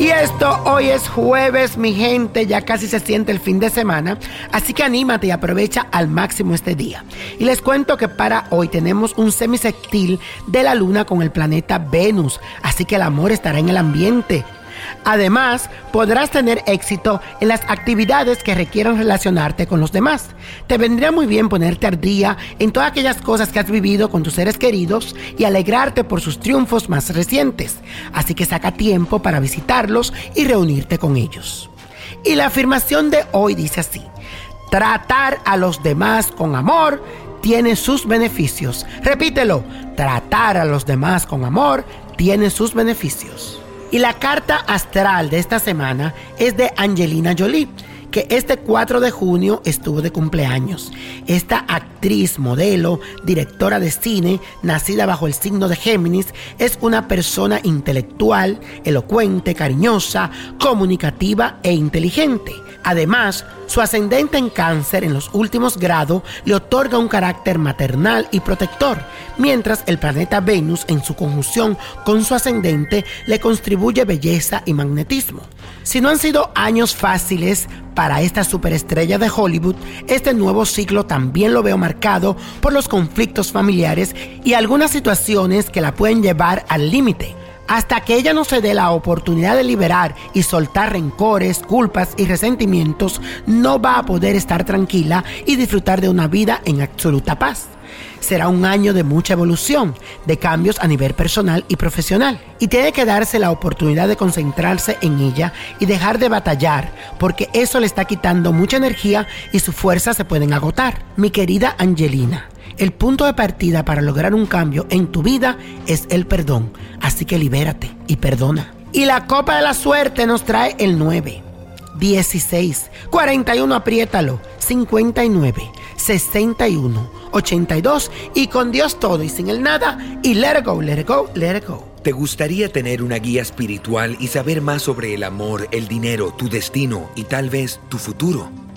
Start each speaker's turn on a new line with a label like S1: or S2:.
S1: Y esto hoy es jueves, mi gente, ya casi se siente el fin de semana, así que anímate y aprovecha al máximo este día. Y les cuento que para hoy tenemos un semisectil de la luna con el planeta Venus, así que el amor estará en el ambiente. Además, podrás tener éxito en las actividades que requieran relacionarte con los demás. Te vendría muy bien ponerte al día en todas aquellas cosas que has vivido con tus seres queridos y alegrarte por sus triunfos más recientes. Así que saca tiempo para visitarlos y reunirte con ellos. Y la afirmación de hoy dice así, tratar a los demás con amor tiene sus beneficios. Repítelo, tratar a los demás con amor tiene sus beneficios. Y la carta astral de esta semana es de Angelina Jolie que este 4 de junio estuvo de cumpleaños. Esta actriz, modelo, directora de cine, nacida bajo el signo de Géminis, es una persona intelectual, elocuente, cariñosa, comunicativa e inteligente. Además, su ascendente en cáncer en los últimos grados le otorga un carácter maternal y protector, mientras el planeta Venus en su conjunción con su ascendente le contribuye belleza y magnetismo. Si no han sido años fáciles para esta superestrella de Hollywood, este nuevo ciclo también lo veo marcado por los conflictos familiares y algunas situaciones que la pueden llevar al límite. Hasta que ella no se dé la oportunidad de liberar y soltar rencores, culpas y resentimientos, no va a poder estar tranquila y disfrutar de una vida en absoluta paz será un año de mucha evolución, de cambios a nivel personal y profesional. Y tiene que darse la oportunidad de concentrarse en ella y dejar de batallar, porque eso le está quitando mucha energía y sus fuerzas se pueden agotar. Mi querida Angelina, el punto de partida para lograr un cambio en tu vida es el perdón, así que libérate y perdona. Y la copa de la suerte nos trae el 9. 16, 41, apriétalo, 59, 61, 82 y con Dios todo y sin el nada y let go, let go, let go.
S2: ¿Te gustaría tener una guía espiritual y saber más sobre el amor, el dinero, tu destino y tal vez tu futuro?